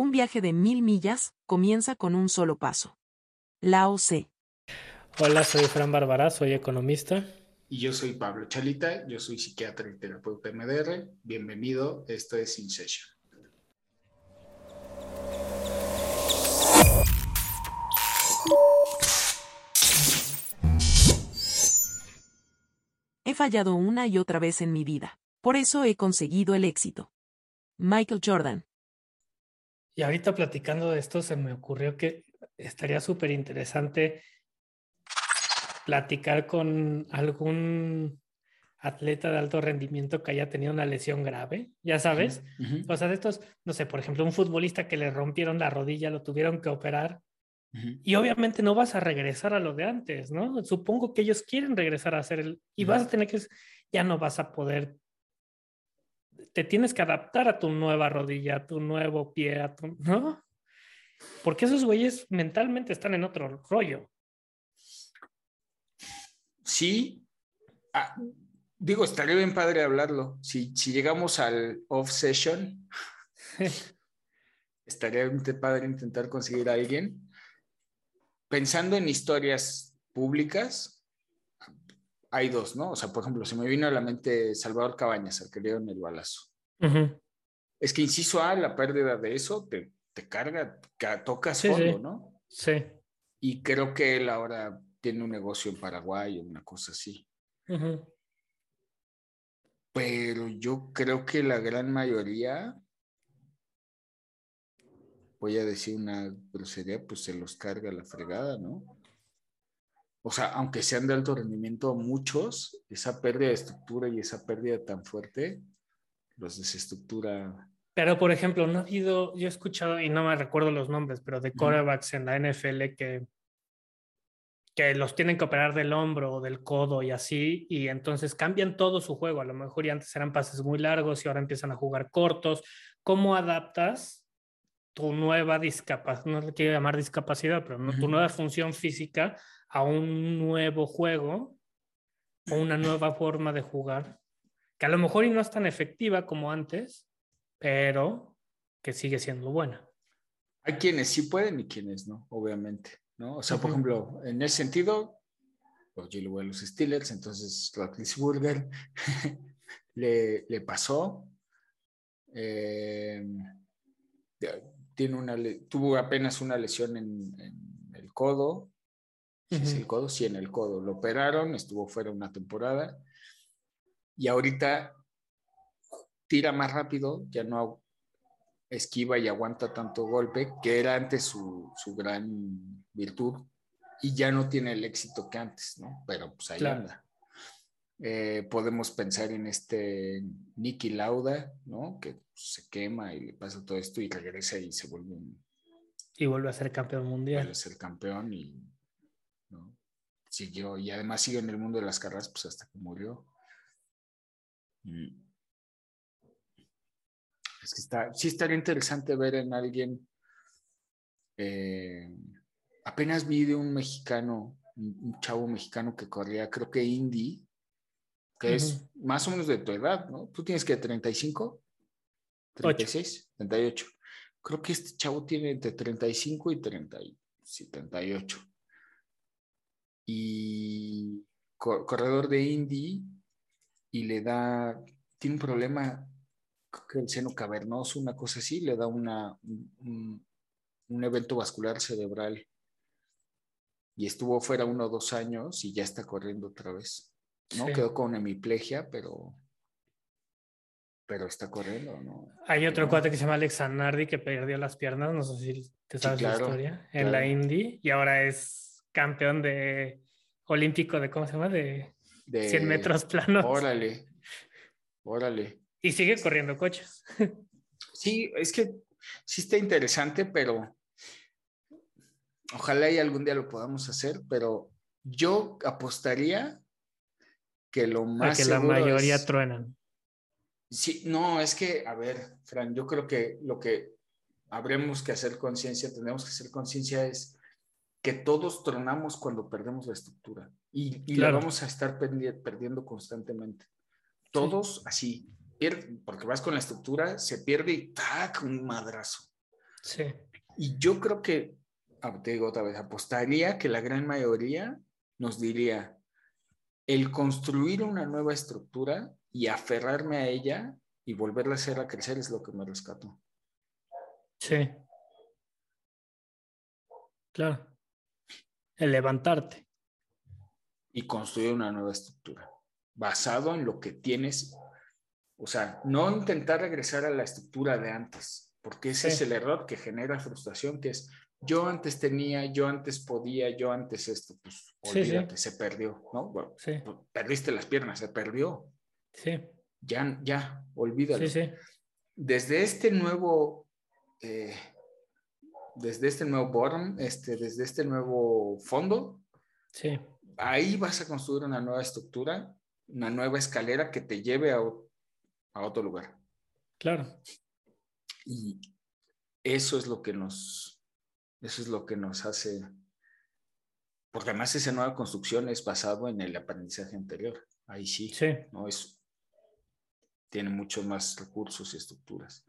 Un viaje de mil millas comienza con un solo paso. Lao C. Hola, soy Fran Bárbara, soy economista. Y yo soy Pablo Chalita, yo soy psiquiatra y terapeuta MDR. Bienvenido, esto es In Session. He fallado una y otra vez en mi vida. Por eso he conseguido el éxito. Michael Jordan. Y ahorita platicando de esto se me ocurrió que estaría súper interesante platicar con algún atleta de alto rendimiento que haya tenido una lesión grave, ya sabes. O sea, de estos, no sé, por ejemplo, un futbolista que le rompieron la rodilla, lo tuvieron que operar. Y obviamente no vas a regresar a lo de antes, ¿no? Supongo que ellos quieren regresar a hacer el... Y vas a tener que... Ya no vas a poder te tienes que adaptar a tu nueva rodilla, a tu nuevo pie, a tu, ¿no? Porque esos güeyes mentalmente están en otro rollo. Sí. Ah, digo, estaría bien padre hablarlo. Si, si llegamos al off session, estaría bien padre intentar conseguir a alguien. Pensando en historias públicas, hay dos, ¿no? O sea, por ejemplo, se me vino a la mente Salvador Cabañas, que le dieron el balazo. Es que inciso A, la pérdida de eso te, te carga, tocas fondo, ¿no? Sí. Y creo que él ahora tiene un negocio en Paraguay o una cosa así. Pero yo creo que la gran mayoría, voy a decir una grosería, pues se los carga la fregada, ¿no? O sea, aunque sean de alto rendimiento, muchos, esa pérdida de estructura y esa pérdida tan fuerte los desestructura. Pero, por ejemplo, no ha habido, yo he escuchado, y no me recuerdo los nombres, pero de quarterbacks en la NFL que, que los tienen que operar del hombro o del codo y así, y entonces cambian todo su juego. A lo mejor ya antes eran pases muy largos y ahora empiezan a jugar cortos. ¿Cómo adaptas tu nueva discapacidad, no le quiero llamar discapacidad, pero tu nueva función física a un nuevo juego o una nueva forma de jugar, que a lo mejor y no es tan efectiva como antes, pero que sigue siendo buena. Hay quienes sí pueden y quienes no, obviamente, ¿no? O sea, por ejemplo, en ese sentido, pues yo le a los Steelers, entonces Roethlisberger le, le pasó. Eh, tiene una, tuvo apenas una lesión en el codo, es el codo? Sí, en el codo. Lo operaron, estuvo fuera una temporada y ahorita tira más rápido, ya no esquiva y aguanta tanto golpe, que era antes su, su gran virtud, y ya no tiene el éxito que antes, ¿no? Pero pues ahí anda. Eh, podemos pensar en este Nicky Lauda, ¿no? Que se quema y le pasa todo esto y regresa y se vuelve un... Y vuelve a ser campeón mundial. Vuelve a ser campeón y Siguió, y además sigue en el mundo de las carreras, pues hasta que murió. Es que está, sí estaría interesante ver en alguien. Eh, apenas vi de un mexicano, un chavo mexicano que corría, creo que Indy, que es más o menos de tu edad, ¿no? ¿Tú tienes que 35? 36, 38. Creo que este chavo tiene entre 35 y 30, 78 y corredor de Indy y le da, tiene un problema, que el seno cavernoso, una cosa así, le da una, un, evento vascular cerebral y estuvo fuera uno o dos años y ya está corriendo otra vez. ¿no? Quedó con hemiplegia, pero, pero está corriendo, ¿no? Hay otro cuate que se llama Alex Anardi que perdió las piernas, no sé si te sabes la historia, en la Indy y ahora es campeón de olímpico de, ¿cómo se llama? De, 100 metros planos. Órale, órale. Y sigue corriendo coches. Sí, es que sí está interesante, pero ojalá y algún día lo podamos hacer, pero yo apostaría que lo más... que la mayoría truenan. Sí, no, es que, a ver, Fran, yo creo que lo que habremos que hacer conciencia, tenemos que hacer conciencia es que todos tronamos cuando perdemos la estructura y, la vamos a estar perdiendo constantemente. Todos así, porque vas con la estructura, se pierde y ¡tac! un madrazo. Sí. Y yo creo que, ah, te digo otra vez, apostaría que la gran mayoría nos diría, el construir una nueva estructura y aferrarme a ella y volverla a hacer a crecer es lo que me rescató. Sí. Claro. El levantarte. Y construir una nueva estructura, basado en lo que tienes. O sea, no intentar regresar a la estructura de antes, porque ese es el error que genera frustración, que es, yo antes tenía, yo antes podía, yo antes esto, pues olvídate, se perdió, ¿no? Bueno, perdiste las piernas, se perdió. Sí. Ya, ya, olvídalo. Sí, sí. Desde este nuevo, eh, desde este nuevo bottom, este, desde este nuevo fondo, sí. ahí vas a construir una nueva estructura, una nueva escalera que te lleve a, a otro lugar. Claro. Y eso es lo que nos, eso es lo que nos hace, porque además esa nueva construcción es basado en el aprendizaje anterior. Ahí sí, sí. ¿no? Es, tiene muchos más recursos y estructuras.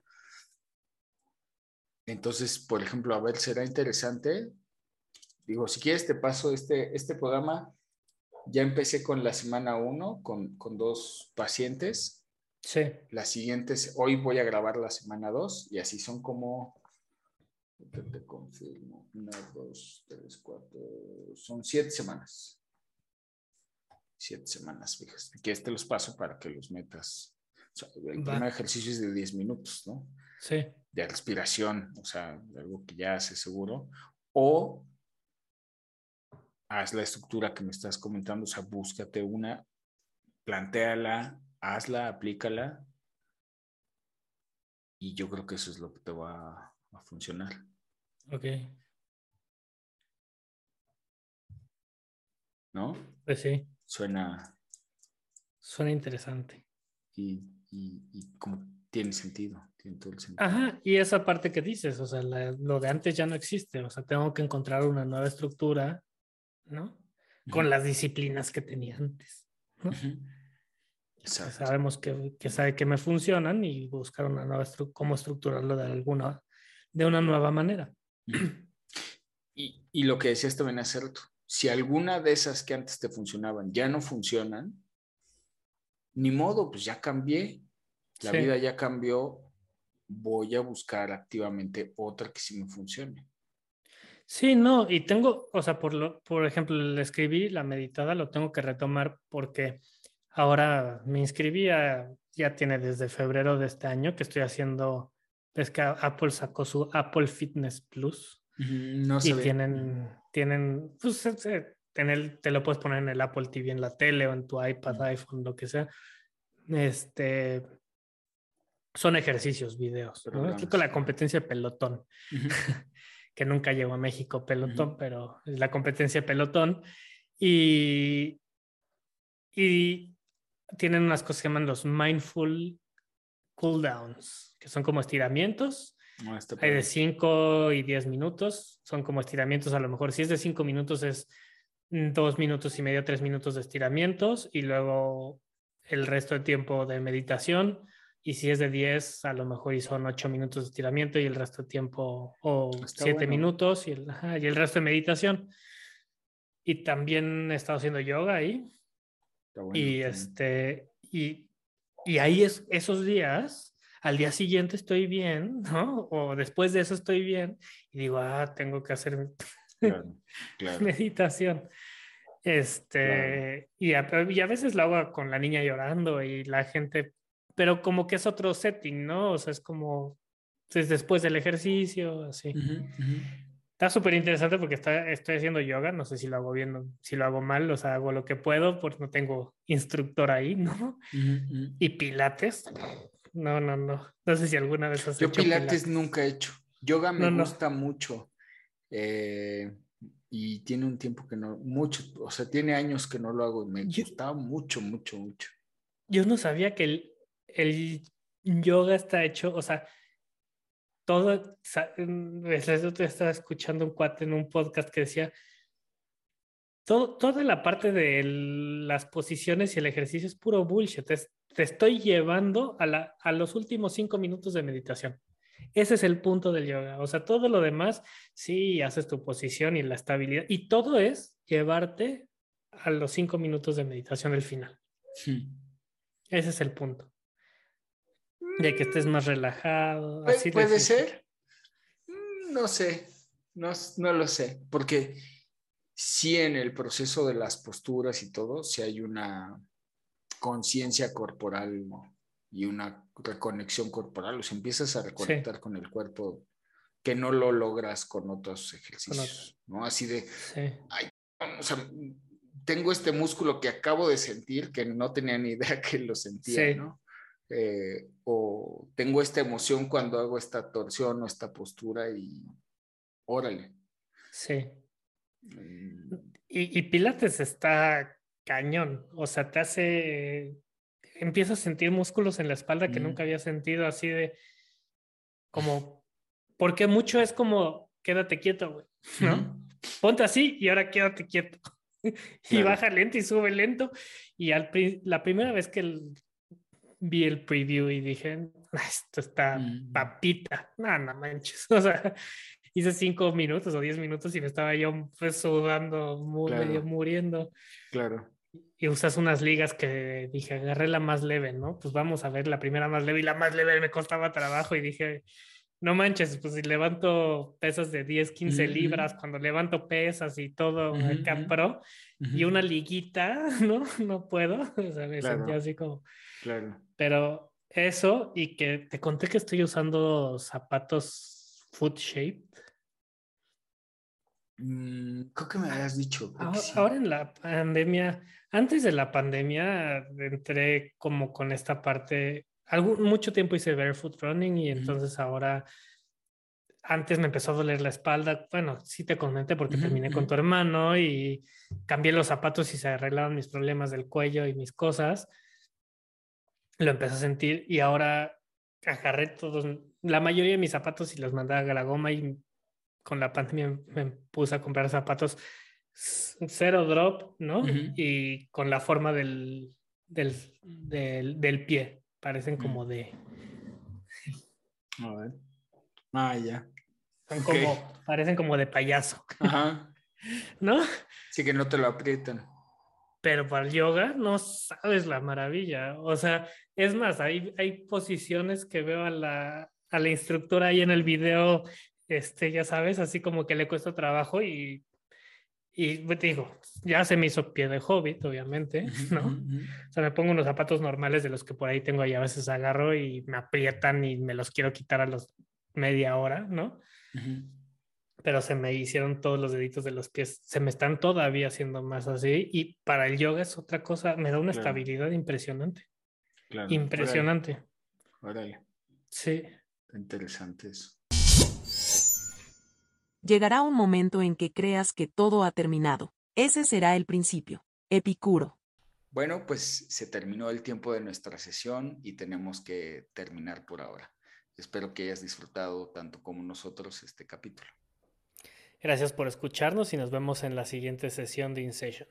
Entonces, por ejemplo, a ver, será interesante. Digo, si quieres te paso este, este programa. Ya empecé con la semana uno, con, con dos pacientes. Sí. Las siguientes, hoy voy a grabar la semana dos y así son como te confirmo. Una, dos, tres, cuatro. Son siete semanas. Siete semanas, fijas. Que este los paso para que los metas. el primer ejercicio es de 10 minutos, ¿no? Sí. De respiración, o sea, algo que ya hace seguro. O haz la estructura que me estás comentando, o sea, búscate una, plantéala, hazla, aplícala. Y yo creo que eso es lo que te va a funcionar. Ok. ¿No? Pues sí. Suena. Suena interesante. Y, y, como tiene sentido, Ajá, y esa parte que dices, o sea, lo de antes ya no existe, o sea, tengo que encontrar una nueva estructura, ¿no? Con las disciplinas que tenía antes, ¿no? sabemos que, que, sabe que me funcionan y buscar una nueva cómo estructurarlo de alguna, de una nueva manera. Y, y lo que decías también es cierto. Si alguna de esas que antes te funcionaban ya no funcionan, ni modo, pues ya cambié. La vida ya cambió. Voy a buscar activamente otra que sí me funcione. Sí, no, y tengo, o sea, por, lo, por ejemplo, le escribí la meditada, lo tengo que retomar porque ahora me inscribí ya tiene desde febrero de este año que estoy haciendo es que Apple sacó su Apple Fitness Plus. No y tienen, tienen, pues te lo puedes poner en el Apple TV, en la tele o en tu iPad, iPhone, lo que sea. Este, son ejercicios, videos. ¿no? con la competencia de pelotón, que nunca llegó a México pelotón, pero es la competencia de pelotón. Y, y tienen unas cosas que llaman los mindful cooldowns, que son como estiramientos. Hay de 5 y 10 minutos, son como estiramientos a lo mejor. Si es de 5 minutos es 2 minutos y medio, 3 minutos de estiramientos y luego el resto del tiempo de meditación. Y si es de 10, a lo mejor y son 8 minutos de estiramiento y el resto del tiempo o 7 minutos y el, y el resto de meditación. Y también he estado haciendo yoga ahí. y este, y y ahí es, esos días, al día siguiente estoy bien, ¿no? O después de eso estoy bien y digo, ah, tengo que hacer meditación. Este, y, a, y, a, veces lo hago con la niña llorando y la gente, pero como que es otro setting, ¿no? O sea, es como es después del ejercicio, así. Está súper interesante porque está, estoy haciendo yoga, no sé si lo hago bien, si lo hago mal, o sea, hago lo que puedo porque no tengo instructor ahí, ¿no? Y pilates, no, no, no. No sé si alguna vez has Yo hecho pilates, nunca he hecho. Yoga me gusta mucho. Eh, y tiene un tiempo que no, mucho, o sea, tiene años que no lo hago y me gusta mucho, mucho, mucho. Yo no sabía que el, el yoga está hecho, o sea, todo, eso te estaba escuchando un cuate en un podcast que decía, todo, toda la parte de las posiciones y el ejercicio es puro bullshit. te estoy llevando a, la, a los últimos cinco minutos de meditación. Ese es el punto del yoga. O sea, todo lo demás, sí, haces tu posición y la estabilidad. Y todo es llevarte a los cinco minutos de meditación del final. Ese es el punto. De que estés más relajado. Así ¿Puede ser? Mm, no sé, no, no lo sé, porque sí en el proceso de las posturas y todo, si hay una conciencia corporal y una reconexión corporal, o sea, empiezas a reconectar con el cuerpo que no lo logras con otros ejercicios, ¿no? Así de, o sea, tengo este músculo que acabo de sentir que no tenía ni idea que lo sentía, ¿no? Eh, o tengo esta emoción cuando hago esta torsión o esta postura y órale. Sí. Mm. Y, Pilates está cañón, o sea, te hace, empiezas a sentir músculos en la espalda que mm. nunca había sentido así de, como, porque mucho es como, quédate quieto, güey, ¿no? Ponte así y ahora quédate quieto. y baja lento y sube lento. Y al, la primera vez que vi el preview y dije, ah, esto está mm. papita, no, no manches. O sea, hice cinco minutos o diez minutos y me estaba yo pues, sudando, muy, medio muriendo. Claro. Y usas unas ligas que dije, agarré la más leve, ¿no? Pues vamos a ver la primera más leve y la más leve me costaba trabajo y dije, no manches, pues si levanto pesas de 10, 15 libras, cuando levanto pesas y todo acá pro, y una liguita, ¿no? No puedo, o sea, me sentía así como... Claro. Pero eso y que te conté que estoy usando zapatos foot shape. Mm, creo que me habías dicho. Ahora, en la pandemia, antes de la pandemia, entré como con esta parte. Algún, mucho tiempo hice barefoot running y entonces ahora. Antes me empezó a doler la espalda. Bueno, sí te comenté porque terminé con tu hermano y cambié los zapatos y se arreglaron mis problemas del cuello y mis cosas. Lo empecé a sentir y ahora agarré todos, la mayoría de mis zapatos y los mandé a la goma y con la pandemia me puse a comprar zapatos cero drop, ¿no? Y con la forma del, del, del, pie. Parecen como de. A ver. Ah, ya. como, parecen como de payaso. Ajá. ¿No? Sí, que no te lo aprietan. Pero para el yoga no sabes la maravilla. O sea, es más, hay, hay posiciones que veo a la, a la instructora ahí en el video este, ya sabes, así como que le cuesta trabajo y, y pues, te digo, ya se me hizo pie de hobbit, obviamente, ¿no? O sea, me pongo unos zapatos normales de los que por ahí tengo y a veces agarro y me aprietan y me los quiero quitar a los media hora, ¿no? Pero se me hicieron todos los deditos de los pies, se me están todavía haciendo más así y para el yoga es otra cosa, me da una estabilidad impresionante. Claro. Impresionante. Órale. Sí. Interesante eso. Llegará un momento en que creas que todo ha terminado. Ese será el principio. Epicuro. Bueno, pues se terminó el tiempo de nuestra sesión y tenemos que terminar por ahora. Espero que hayas disfrutado tanto como nosotros este capítulo. Gracias por escucharnos y nos vemos en la siguiente sesión de InSession.